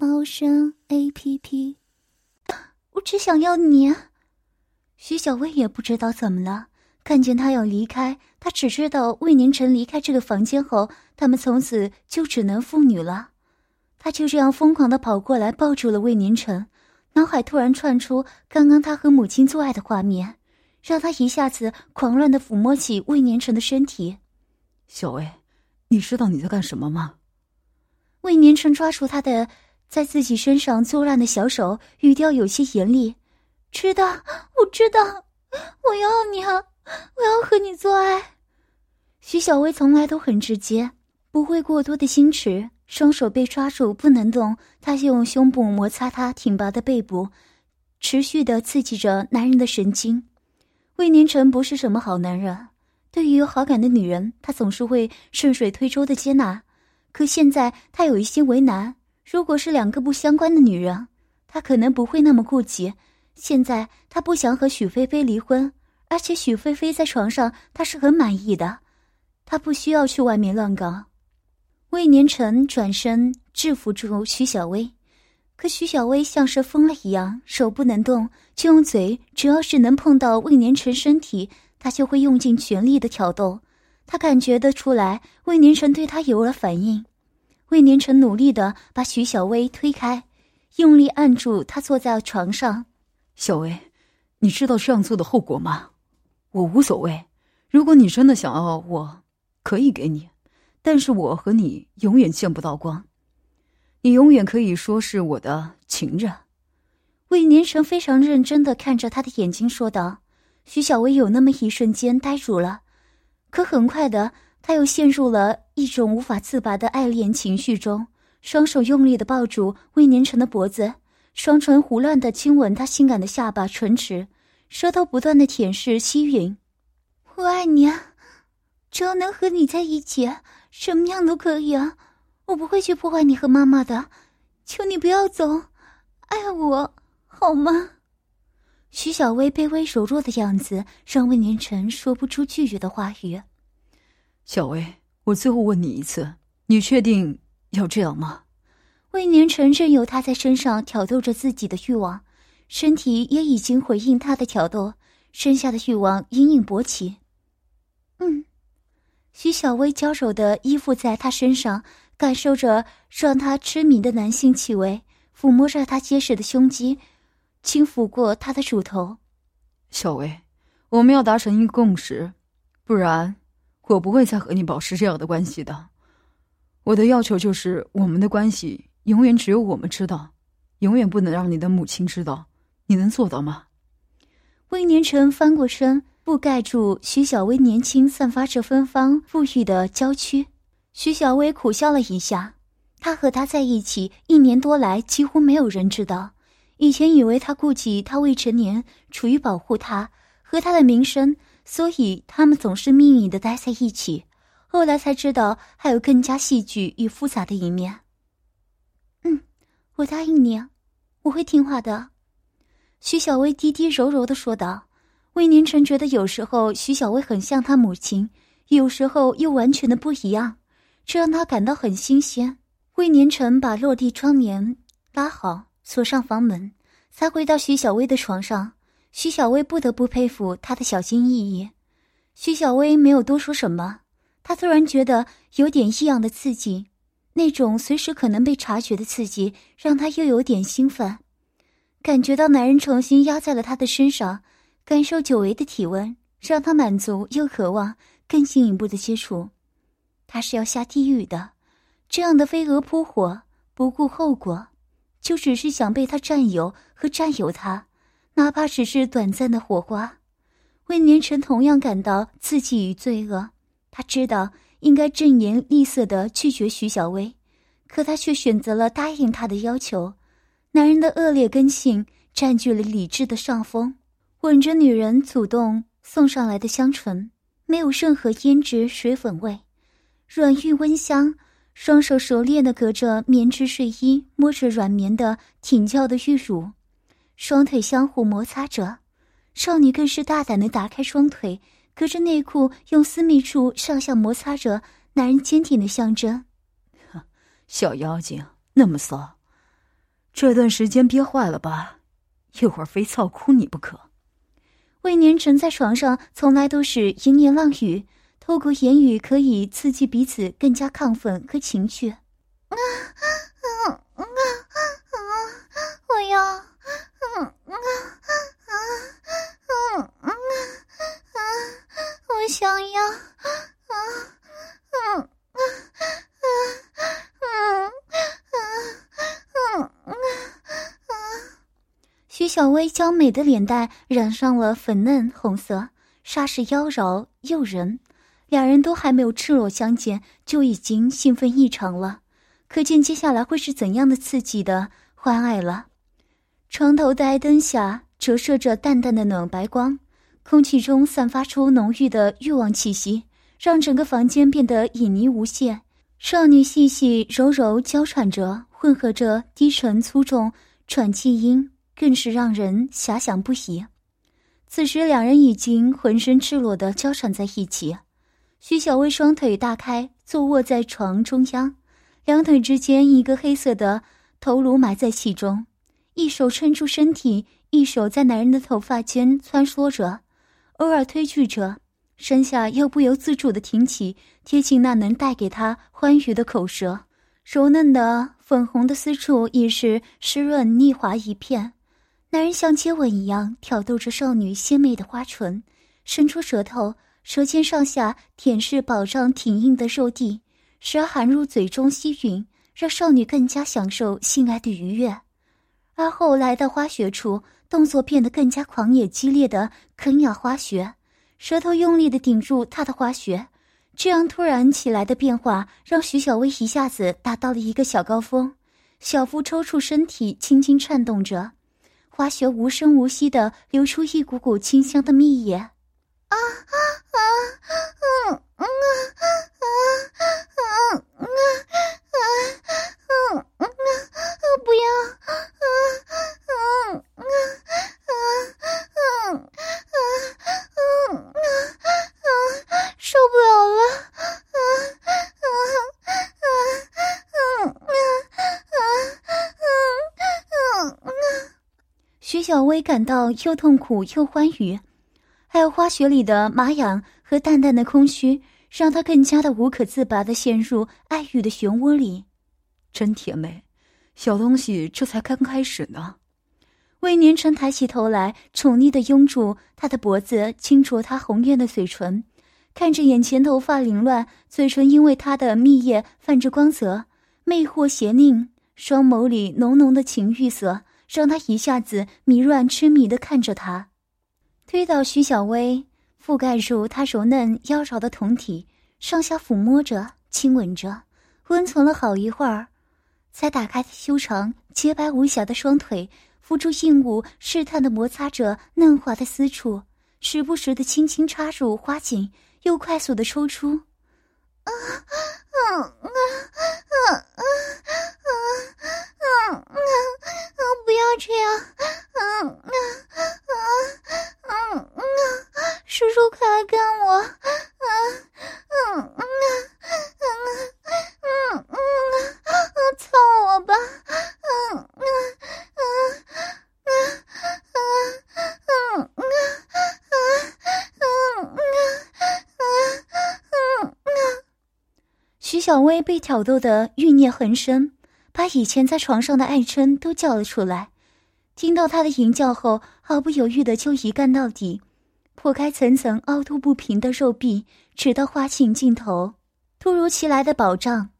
猫声 A P P。我只想要你。徐小薇也不知道怎么了，看见他要离开，她只知道魏年晨离开这个房间后，他们从此就只能父女了。她就这样疯狂的跑过来，抱住了魏年晨，脑海突然窜出刚刚他和母亲做爱的画面，让他一下子狂乱的抚摸起魏年晨的身体。小薇，你知道你在干什么吗？魏年晨抓住他的在自己身上作乱的小手，语调有些严厉：“知道，我知道，我要你啊，我要和你做爱。”徐小薇从来都很直接，不会过多的矜持。双手被抓住不能动，她就用胸部摩擦他挺拔的背部，持续的刺激着男人的神经。魏年晨不是什么好男人，对于有好感的女人，他总是会顺水推舟的接纳。可现在他有一些为难，如果是两个不相关的女人，他可能不会那么顾及。现在他不想和许菲菲离婚，而且许菲菲在床上他是很满意的，他不需要去外面乱搞。魏年晨转身制服住徐小薇，可徐小薇像是疯了一样，手不能动，就用嘴，只要是能碰到魏年晨身体，他就会用尽全力的挑逗。他感觉得出来，魏年晨对他有了反应。魏年成努力的把徐小薇推开，用力按住她坐在床上。小薇，你知道这样做的后果吗？我无所谓，如果你真的想要，我可以给你。但是我和你永远见不到光，你永远可以说是我的情人。魏年成非常认真的看着他的眼睛说道。徐小薇有那么一瞬间呆住了，可很快的，他又陷入了一种无法自拔的爱恋情绪中，双手用力的抱住魏年成的脖子，双唇胡乱的亲吻他性感的下巴、唇齿，舌头不断的舔舐、吸吮。我爱你啊，只要能和你在一起。什么样都可以啊，我不会去破坏你和妈妈的，求你不要走，爱我好吗？徐小薇卑微柔弱的样子让魏年成说不出拒绝的话语。小薇，我最后问你一次，你确定要这样吗？魏宁晨任由他在身上挑逗着自己的欲望，身体也已经回应他的挑逗，身下的欲望隐隐勃起。嗯。徐小薇娇柔的依附在他身上，感受着让他痴迷的男性气味，抚摸着他结实的胸肌，轻抚过他的乳头。小薇，我们要达成一个共识，不然我不会再和你保持这样的关系的。我的要求就是，我们的关系永远只有我们知道，永远不能让你的母亲知道。你能做到吗？魏年成翻过身。覆盖住徐小薇年轻、散发着芬芳馥郁的娇躯。徐小薇苦笑了一下，她和他在一起一年多来，几乎没有人知道。以前以为他顾及他未成年，处于保护他和他的名声，所以他们总是秘密的待在一起。后来才知道，还有更加戏剧与复杂的一面。嗯，我答应你，我会听话的。徐小薇低低柔柔的说道。魏年成觉得有时候徐小薇很像他母亲，有时候又完全的不一样，这让他感到很新鲜。魏年成把落地窗帘拉好，锁上房门，才回到徐小薇的床上。徐小薇不得不佩服他的小心翼翼。徐小薇没有多说什么，她突然觉得有点异样的刺激，那种随时可能被察觉的刺激，让她又有点兴奋，感觉到男人重新压在了她的身上。感受久违的体温，让他满足又渴望更进一步的接触。他是要下地狱的，这样的飞蛾扑火，不顾后果，就只是想被他占有和占有他，哪怕只是短暂的火花。魏年成同样感到刺激与罪恶，他知道应该正言厉色的拒绝徐小薇，可他却选择了答应他的要求。男人的恶劣根性占据了理智的上风，吻着女人主动送上来的香唇，没有任何胭脂水粉味，软玉温香。双手熟练的隔着棉质睡衣，摸着软绵的挺翘的玉乳，双腿相互摩擦着。少女更是大胆的打开双腿，隔着内裤用私密处上下摩擦着男人坚挺的象征。小妖精那么骚，这段时间憋坏了吧？一会儿非操哭你不可。魏年成在床上从来都是淫言浪语。透过言语可以刺激彼此更加亢奋和情绪。啊啊啊啊！我要，嗯啊啊啊啊啊！我想要，啊啊啊啊啊啊啊啊！徐小薇娇美的脸蛋染上了粉嫩红色，煞是妖娆诱人。两人都还没有赤裸相见，就已经兴奋异常了，可见接下来会是怎样的刺激的欢爱了。床头的灯下折射着淡淡的暖白光，空气中散发出浓郁的欲望气息，让整个房间变得旖旎无限。少女细细柔柔娇喘着，混合着低沉粗重喘气音，更是让人遐想不已。此时，两人已经浑身赤裸的交缠在一起。徐小薇双腿大开，坐卧在床中央，两腿之间一个黑色的头颅埋在其中，一手撑住身体，一手在男人的头发间穿梭着，偶尔推拒着，身下又不由自主的挺起，贴近那能带给他欢愉的口舌，柔嫩的粉红的私处已是湿润腻滑一片，男人像接吻一样挑逗着少女鲜美的花唇，伸出舌头。舌尖上下舔舐饱胀挺硬的肉蒂，时而含入嘴中吸吮，让少女更加享受性爱的愉悦。而后来到花穴处，动作变得更加狂野激烈的啃咬花穴，舌头用力的顶住他的花穴。这样突然起来的变化，让徐小薇一下子达到了一个小高峰，小腹抽搐，身体轻轻颤动着，花穴无声无息的流出一股股清香的蜜液。啊啊啊啊啊啊啊啊啊啊啊！不要！啊啊啊啊啊啊啊啊啊！受不了了！啊啊啊啊啊啊啊啊啊！徐小薇感到又痛苦又欢愉。还有花雪里的麻痒和淡淡的空虚，让他更加的无可自拔的陷入爱欲的漩涡里，真甜美，小东西这才刚开始呢。魏年成抬起头来，宠溺的拥住他的脖子，轻啄他红艳的嘴唇，看着眼前头发凌乱，嘴唇因为他的蜜液泛着光泽，魅惑邪佞，双眸里浓浓的情欲色，让他一下子迷乱痴迷的看着他。推倒徐小薇，覆盖住她柔嫩妖娆的酮体，上下抚摸着、亲吻着，温存了好一会儿，才打开修长、洁白无瑕的双腿，扶住硬物，试探的摩擦着嫩滑的私处，时不时的轻轻插入花茎，又快速的抽出。啊啊啊啊啊！啊啊啊不要这样！啊啊啊！嗯嗯啊，叔叔快来干我！嗯嗯嗯啊嗯嗯嗯啊，操我吧！嗯嗯嗯嗯嗯嗯嗯嗯嗯嗯嗯嗯徐小薇被挑逗的欲念横生，把以前在床上的爱嗔都叫了出来。听到他的淫叫后，毫不犹豫的就一干到底，破开层层凹凸不平的肉壁，直到花茎尽头。突如其来的保障，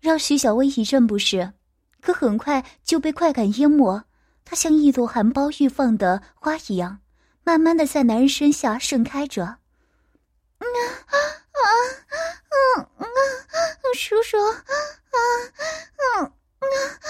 让徐小薇一阵不适，可很快就被快感淹没。她像一朵含苞欲放的花一样，慢慢的在男人身下盛开着。啊啊啊啊啊！叔叔，啊啊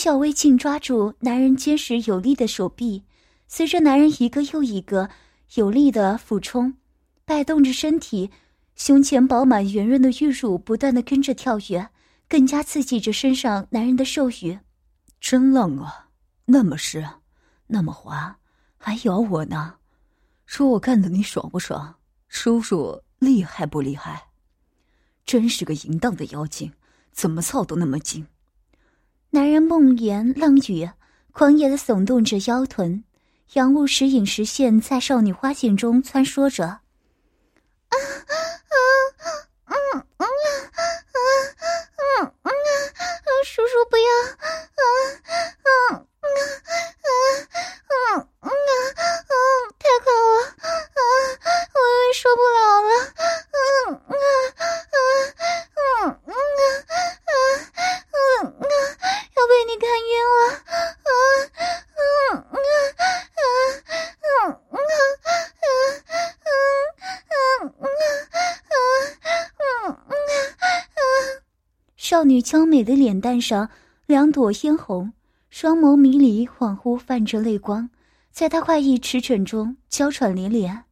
小薇紧抓住男人坚实有力的手臂，随着男人一个又一个有力的俯冲，摆动着身体，胸前饱满圆润的玉乳不断的跟着跳跃，更加刺激着身上男人的兽欲。真浪啊，那么湿，那么滑，还咬我呢，说我干的你爽不爽？叔叔厉害不厉害？真是个淫荡的妖精，怎么操都那么精。男人梦言浪语，狂野的耸动着腰臀，阳物时隐时现，在少女花境中穿梭着。少女娇美的脸蛋上两朵嫣红，双眸迷离，恍惚泛着泪光，在她快意驰骋中娇喘连连。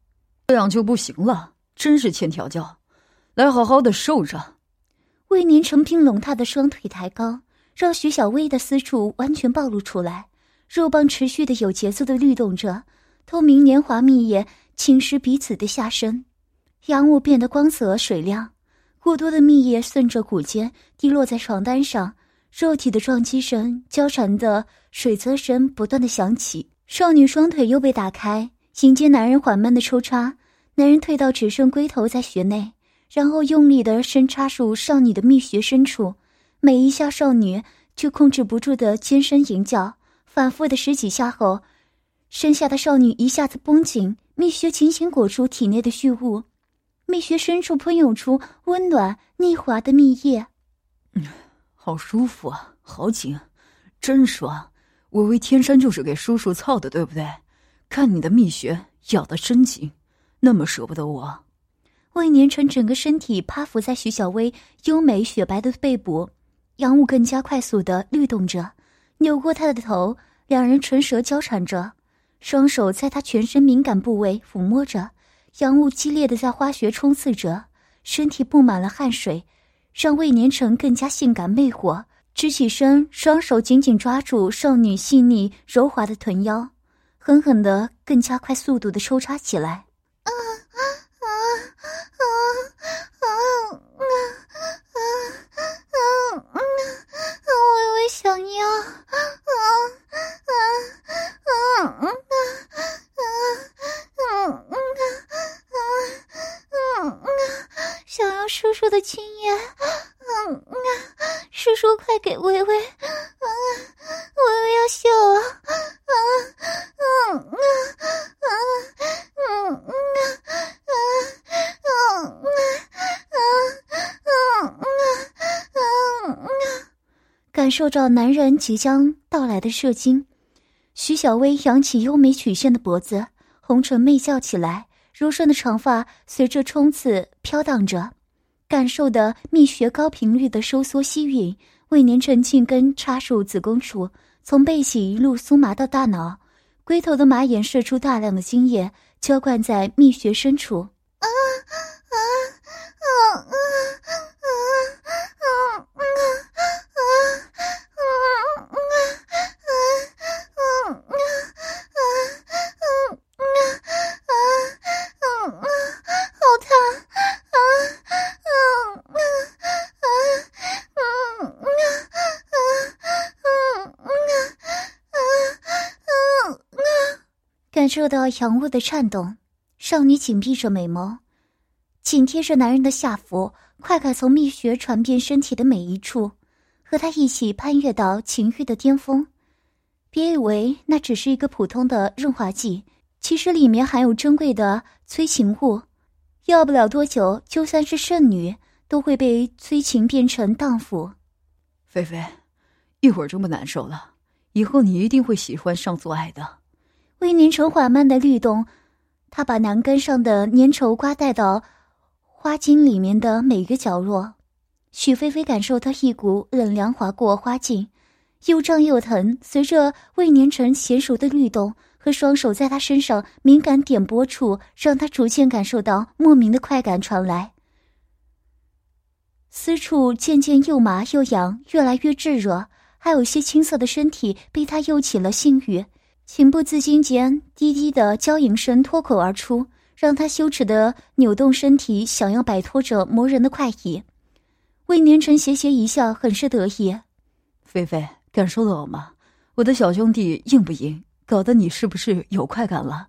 这样就不行了，真是欠调教，来好好的受着。魏年成并拢她的双腿抬高。让徐小薇的私处完全暴露出来，肉棒持续的有节奏的律动着，透明年华蜜液侵蚀彼此的下身，阳物变得光泽水亮，过多的蜜液顺着骨尖滴落在床单上，肉体的撞击声、交缠的水泽声不断的响起。少女双腿又被打开，迎接男人缓慢的抽插，男人退到只剩龟头在穴内，然后用力的深插入少女的蜜穴深处。每一下，少女却控制不住的尖声吟叫，反复的十几下后，身下的少女一下子绷紧，蜜穴紧紧裹住体内的血物，蜜穴深处喷涌出温暖腻滑的蜜液。嗯，好舒服啊，好紧，真爽！微微天生就是给叔叔操的，对不对？看你的蜜穴咬得真紧，那么舍不得我。魏年成整个身体趴伏在徐小薇优美雪白的背部。杨雾更加快速的律动着，扭过她的头，两人唇舌交缠着，双手在她全身敏感部位抚摸着。洋雾激烈的在花穴冲刺着，身体布满了汗水，让魏年成更加性感魅惑。直起身，双手紧紧抓住少女细腻柔滑的臀腰，狠狠的、更加快速度的抽插起来。啊啊啊啊啊啊啊啊啊！微微想要，啊啊啊啊啊啊啊啊叔叔的亲爷。嗯啊，叔叔快给微微，嗯、啊，微微要笑了，嗯嗯啊嗯嗯啊嗯啊嗯啊嗯啊嗯啊！感受着男人即将到来的射精，徐小薇扬起优美曲线的脖子，红唇媚笑起来，柔顺的长发随着冲刺飘荡着。感受的蜜穴高频率的收缩吸吮，为粘成茎根插入子宫处，从背脊一路酥麻到大脑，龟头的马眼射出大量的精液，浇灌在蜜穴深处。受到阳物的颤动，少女紧闭着美眸，紧贴着男人的下腹，快感从蜜穴传遍身体的每一处。和他一起攀越到情欲的巅峰，别以为那只是一个普通的润滑剂，其实里面含有珍贵的催情物，要不了多久，就算是圣女都会被催情变成荡妇。菲菲，一会儿这么难受了，以后你一定会喜欢上做爱的。魏年成缓慢的律动，他把栏杆上的粘稠刮带到花茎里面的每个角落。许菲菲感受到一股冷凉划过花茎。又胀又疼，随着魏年成娴熟的律动和双手在他身上敏感点拨处，让他逐渐感受到莫名的快感传来。私处渐渐又麻又痒，越来越炙热，还有些青涩的身体被他诱起了性欲，情不自禁间，低低的娇吟声脱口而出，让他羞耻的扭动身体，想要摆脱这磨人的快意。魏年成斜斜一笑，很是得意，菲菲。感受到了吗？我的小兄弟硬不硬？搞得你是不是有快感了？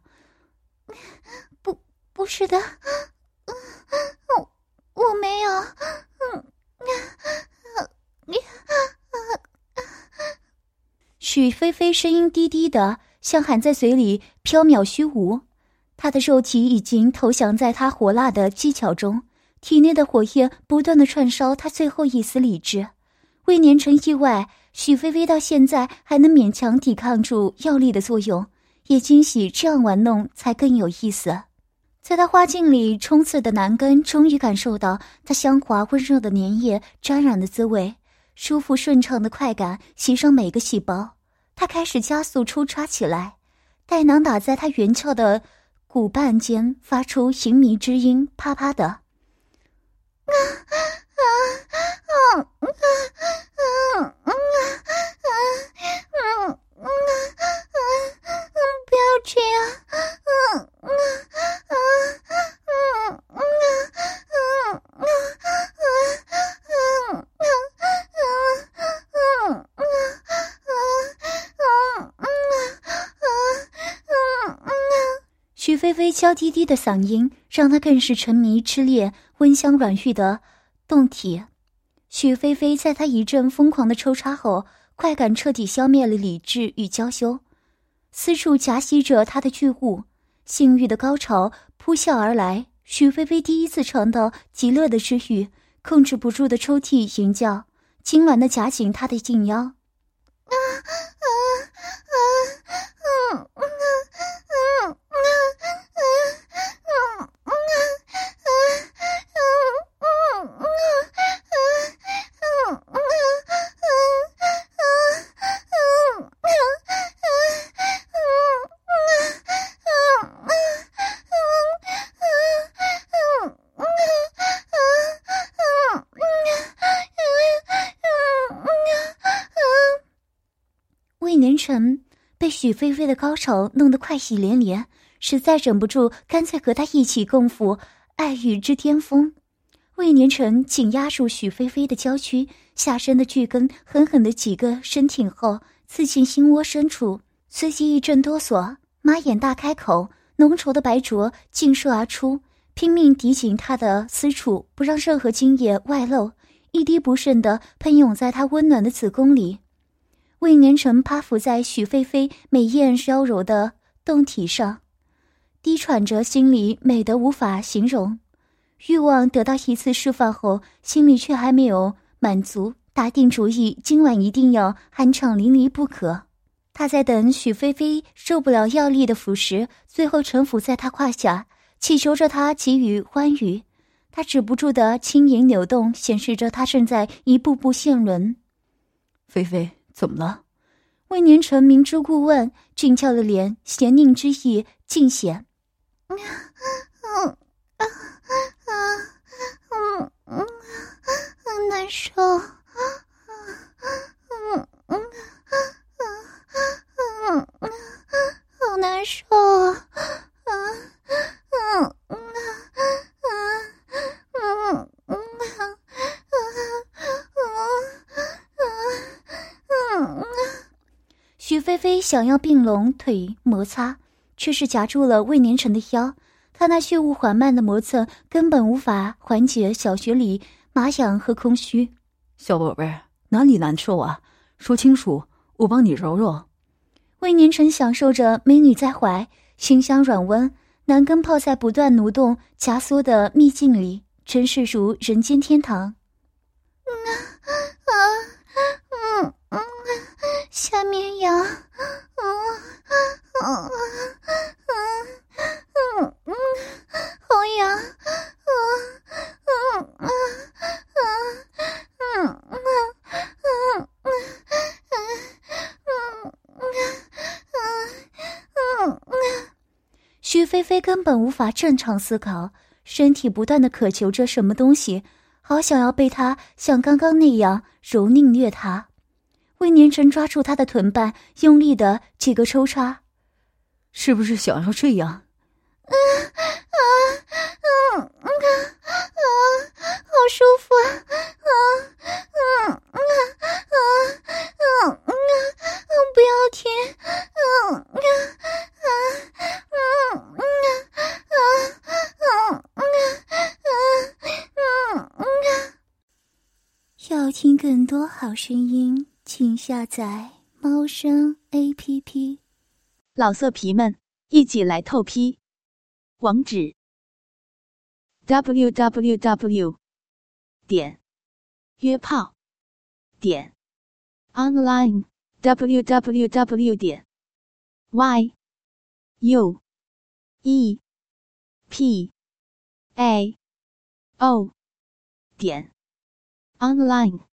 不，不是的，我我没有。许菲菲声音低低的，像含在嘴里，飘渺虚无。他的肉体已经投降在他火辣的技巧中，体内的火焰不断的串烧他最后一丝理智。未年成意外。许菲菲到现在还能勉强抵抗住药力的作用，也惊喜这样玩弄才更有意思。在他花茎里冲刺的男根，终于感受到他香滑温热的粘液沾染的滋味，舒服顺畅的快感袭上每个细胞。他开始加速抽插起来，带囊打在他圆翘的骨瓣间，发出淫靡之音，啪啪的。娇滴滴的嗓音，让他更是沉迷痴恋温香软玉的动体。许菲菲在他一阵疯狂的抽插后，快感彻底消灭了理智与娇羞，四处夹吸着他的巨物，性欲的高潮扑啸而来。许菲菲第一次尝到极乐的之欲，控制不住的抽泣吟叫，痉挛的夹紧他的颈腰。许菲菲的高潮弄得快喜连连，实在忍不住，干脆和她一起共赴爱欲之巅峰。魏年成紧压住许菲菲的娇躯，下身的巨根狠狠的几个深挺后，刺进心窝深处，随即一阵哆嗦，马眼大开口，浓稠的白灼尽射而出，拼命抵紧她的私处，不让任何精液外露，一滴不剩的喷涌在她温暖的子宫里。魏年成趴伏在许菲菲美艳娇柔的胴体上，低喘着，心里美得无法形容。欲望得到一次释放后，心里却还没有满足，打定主意今晚一定要酣畅淋漓不可。他在等许菲菲受不了药力的腐蚀，最后臣服在他胯下，祈求着他给予欢愉。他止不住的轻盈扭动，显示着他正在一步步陷沦。菲菲，怎么了？魏年成明知故问，俊俏的脸咸宁之意尽显。嗯嗯嗯，难受，嗯嗯嗯嗯嗯，好难受许菲菲想要并拢腿摩擦，却是夹住了魏年成的腰。他那血雾缓慢的磨蹭，根本无法缓解小穴里麻痒和空虚。小宝贝，哪里难受啊？说清楚，我帮你揉揉。魏年成享受着美女在怀，馨香软温，男根泡在不断蠕动、夹缩的秘境里，真是如人间天堂。嗯啊嗯嗯，下面痒，嗯嗯嗯嗯嗯，好痒，嗯嗯嗯嗯嗯嗯嗯嗯嗯嗯嗯，徐菲菲根本无法正常思考，身体不断的渴求着什么东西。好想要被他像刚刚那样蹂躏虐他，魏年成抓住他的臀瓣，用力的几个抽插，是不是想要这样？嗯啊嗯嗯啊啊，好舒服啊啊嗯嗯啊嗯嗯啊，不要停嗯啊啊嗯嗯啊啊嗯啊嗯嗯。要听更多好声音，请下载猫声 A P P。老色皮们，一起来透批！网址：w w w 点约炮点 online w w w 点 y u e p a o 点 online。